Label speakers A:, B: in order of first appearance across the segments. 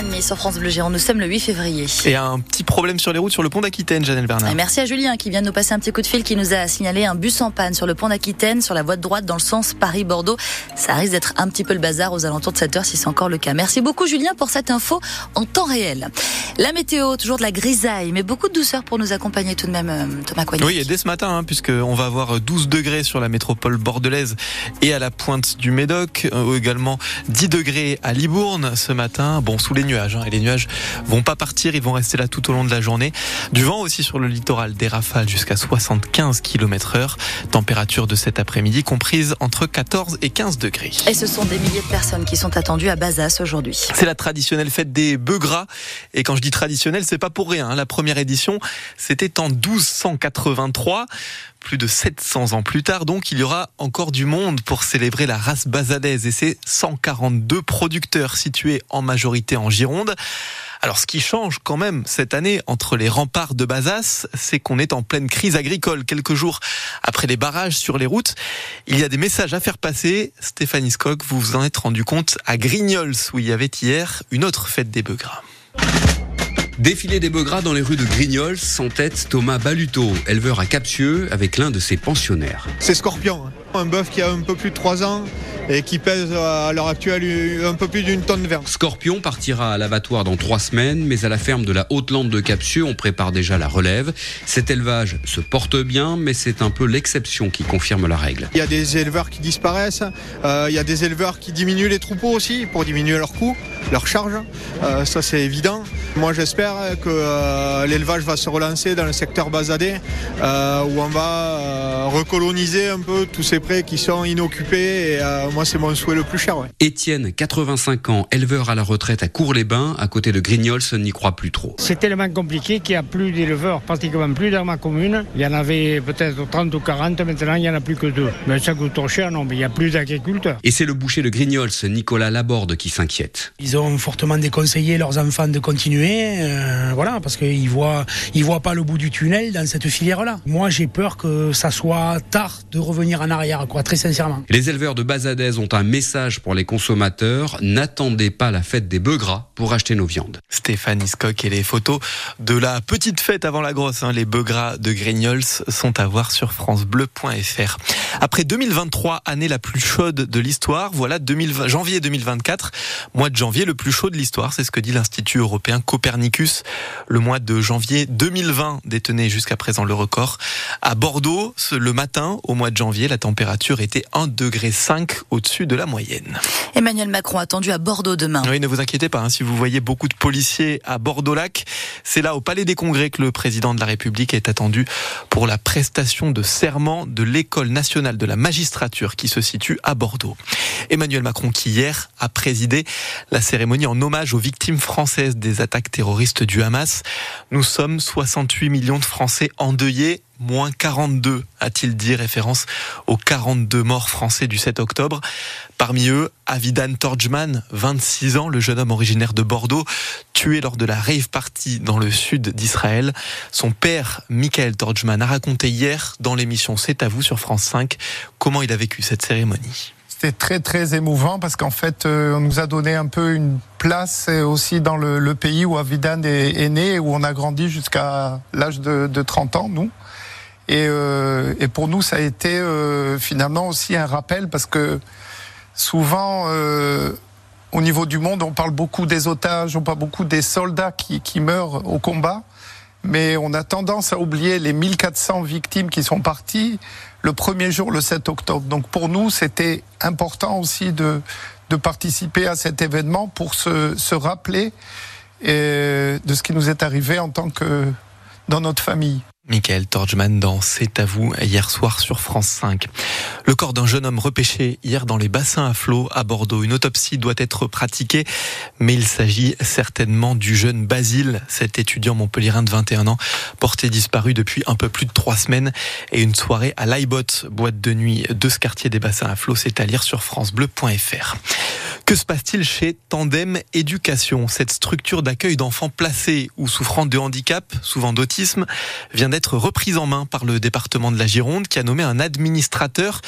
A: 8h30 sur France Bleu Géant. Nous sommes le 8 février.
B: Et un petit problème sur les routes sur le pont d'Aquitaine, Janelle Bernard.
A: Et merci à Julien qui vient de nous passer un petit coup de fil qui nous a signalé un bus en panne sur le pont d'Aquitaine, sur la voie de droite dans le sens Paris-Bordeaux. Ça risque d'être un petit peu le bazar aux alentours de 7 heure si c'est encore le cas. Merci beaucoup Julien pour cette info en temps réel. La météo, toujours de la grisaille, mais beaucoup de douceur pour nous accompagner tout de même, euh, Thomas Coigny.
B: Oui, et dès ce matin, hein, puisqu'on va avoir 12 degrés sur la métropole bordelaise et à la pointe du Médoc, euh, également 10 degrés à Libourne ce matin. Bon, sous les nuages, hein, et les nuages vont pas partir, ils vont rester là tout au long de la journée. Du vent aussi sur le littoral, des rafales jusqu'à 75 km heure. Température de cet après-midi comprise entre 14 et 15 degrés.
A: Et ce sont des milliers de personnes qui sont attendues à Bazas aujourd'hui.
B: C'est la traditionnelle fête des bœufs gras. Et quand je dis traditionnelle, c'est pas pour rien. hein. La première édition, c'était en 1283. Plus de 700 ans plus tard, donc, il y aura encore du monde pour célébrer la race basadaise et ses 142 producteurs situés en majorité en Gironde. Alors, ce qui change quand même cette année entre les remparts de Bazas, c'est qu'on est en pleine crise agricole. Quelques jours après les barrages sur les routes, il y a des messages à faire passer. Stéphanie Skock, vous vous en êtes rendu compte à Grignols, où il y avait hier une autre fête des bœufs gras.
C: Défilé des bœufs gras dans les rues de Grignols, sans tête Thomas Baluto, éleveur à Capsieux, avec l'un de ses pensionnaires.
D: C'est Scorpion, hein. un bœuf qui a un peu plus de 3 ans et qui pèse à l'heure actuelle un peu plus d'une tonne vingt.
C: Scorpion partira à l'abattoir dans trois semaines, mais à la ferme de la Haute-Lande de Capsieux, on prépare déjà la relève. Cet élevage se porte bien, mais c'est un peu l'exception qui confirme la règle.
D: Il y a des éleveurs qui disparaissent, euh, il y a des éleveurs qui diminuent les troupeaux aussi pour diminuer leurs coûts, leurs charges. Euh, ça c'est évident. Moi j'espère que euh, l'élevage va se relancer dans le secteur basadé, euh, où on va euh, recoloniser un peu tous ces prés qui sont inoccupés. Et euh, moi c'est mon souhait le plus cher. Ouais.
C: Étienne, 85 ans, éleveur à la retraite à Cours-les-Bains, à côté de Grignols, n'y croit plus trop.
E: C'est tellement compliqué qu'il n'y a plus d'éleveurs, pratiquement plus dans ma commune. Il y en avait peut-être 30 ou 40, maintenant il n'y en a plus que deux. Mais ça coûte trop cher, non, mais il n'y a plus d'agriculteurs.
C: Et c'est le boucher de Grignols, Nicolas Laborde, qui s'inquiète.
F: Ils ont fortement déconseillé leurs enfants de continuer, euh, voilà, parce qu'ils voient, ils voient pas le bout du tunnel dans cette filière-là. Moi, j'ai peur que ça soit tard de revenir en arrière, quoi, très sincèrement.
C: Les éleveurs de Bazadez ont un message pour les consommateurs. N'attendez pas la fête des bœufs gras pour acheter nos viandes.
B: Stéphanie Skock et les photos de la petite fête avant la grosse. hein. Les bœufs gras de Grignols sont à voir sur francebleu.fr. Après 2023, année la plus chaude de l'histoire, voilà 2020 janvier 2024, mois de janvier le plus chaud de l'histoire. C'est ce que dit l'Institut européen Copernicus. Le mois de janvier 2020 détenait jusqu'à présent le record. À Bordeaux, le matin, au mois de janvier, la température était 1,5 degré au-dessus de la moyenne.
A: Emmanuel Macron attendu à Bordeaux demain.
B: Oui, ne vous inquiétez pas, hein, si vous voyez beaucoup de policiers à Bordeaux-Lac, c'est là au Palais des Congrès que le président de la République est attendu pour la prestation de serment de l'École nationale de la magistrature qui se situe à Bordeaux. Emmanuel Macron qui hier a présidé la cérémonie en hommage aux victimes françaises des attaques terroristes du Hamas. Nous sommes 68 millions de Français endeuillés moins 42, a-t-il dit, référence aux 42 morts français du 7 octobre. Parmi eux, Avidan Torjman, 26 ans, le jeune homme originaire de Bordeaux, tué lors de la rave party dans le sud d'Israël. Son père, Michael Torjman, a raconté hier dans l'émission C'est à vous sur France 5 comment il a vécu cette cérémonie.
G: C'était très très émouvant parce qu'en fait, euh, on nous a donné un peu une place euh, aussi dans le, le pays où Avidan est, est né où on a grandi jusqu'à l'âge de, de 30 ans, nous. Et, euh, et pour nous, ça a été euh, finalement aussi un rappel parce que souvent, euh, au niveau du monde, on parle beaucoup des otages, on parle beaucoup des soldats qui, qui meurent au combat, mais on a tendance à oublier les 1400 victimes qui sont parties le premier jour, le 7 octobre. Donc pour nous, c'était important aussi de, de participer à cet événement pour se, se rappeler euh, de ce qui nous est arrivé en tant que dans notre famille.
B: Michael Torjman dans C'est à vous hier soir sur France 5. Le corps d'un jeune homme repêché hier dans les bassins à flot à Bordeaux. Une autopsie doit être pratiquée, mais il s'agit certainement du jeune Basile, cet étudiant montpelliérain de 21 ans, porté disparu depuis un peu plus de trois semaines. Et une soirée à l'Aibot, boîte de nuit de ce quartier des bassins à flot, c'est à lire sur francebleu.fr. Que se passe-t-il chez Tandem Éducation? Cette structure d'accueil d'enfants placés ou souffrant de handicap, souvent d'autisme, vient d'être être reprise en main par le département de la Gironde qui a nommé un administrateur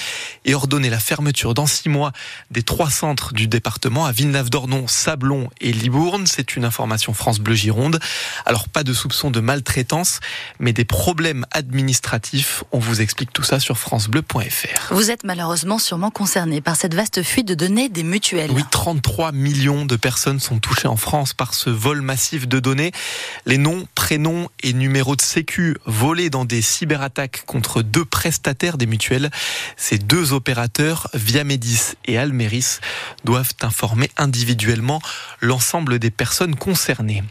B: et ordonné la fermeture dans six mois des trois centres du département à Villeneuve-d'Ornon, Sablon et Libourne. C'est une information France Bleu Gironde. Alors pas de soupçon de maltraitance, mais des problèmes administratifs. On vous explique tout ça sur francebleu.fr.
A: Vous êtes malheureusement sûrement concerné par cette vaste fuite de données des mutuelles.
B: Oui, 33 millions de personnes sont touchées en France par ce vol massif de données. Les noms, prénoms et numéros de sécu volés dans des cyberattaques contre deux prestataires des mutuelles. Ces deux opérateurs, Viamedis et Almeris, doivent informer individuellement l'ensemble des personnes concernées.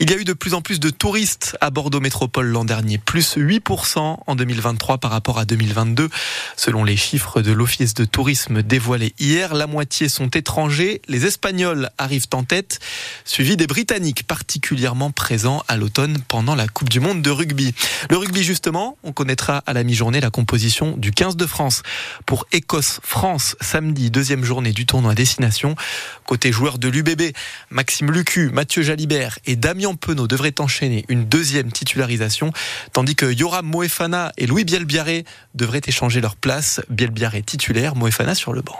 B: Il y a eu de plus en plus de touristes à Bordeaux Métropole l'an dernier, plus 8% en 2023 par rapport à 2022. Selon les chiffres de l'Office de tourisme dévoilés hier, la moitié sont étrangers. Les Espagnols arrivent en tête, suivis des Britanniques particulièrement présents à l'automne pendant la Coupe du Monde de rugby. Le rugby justement, on connaîtra à la mi-journée la composition du 15 de France pour Écosse-France samedi, deuxième journée du tournoi destination. Côté joueurs de l'UBB, Maxime Lucu, Mathieu Jalibert et Damien Penaud devraient enchaîner une deuxième titularisation, tandis que Yoram Moefana et Louis Bielbiaré devraient échanger leur place. Bielbiaré titulaire, Moefana sur le banc.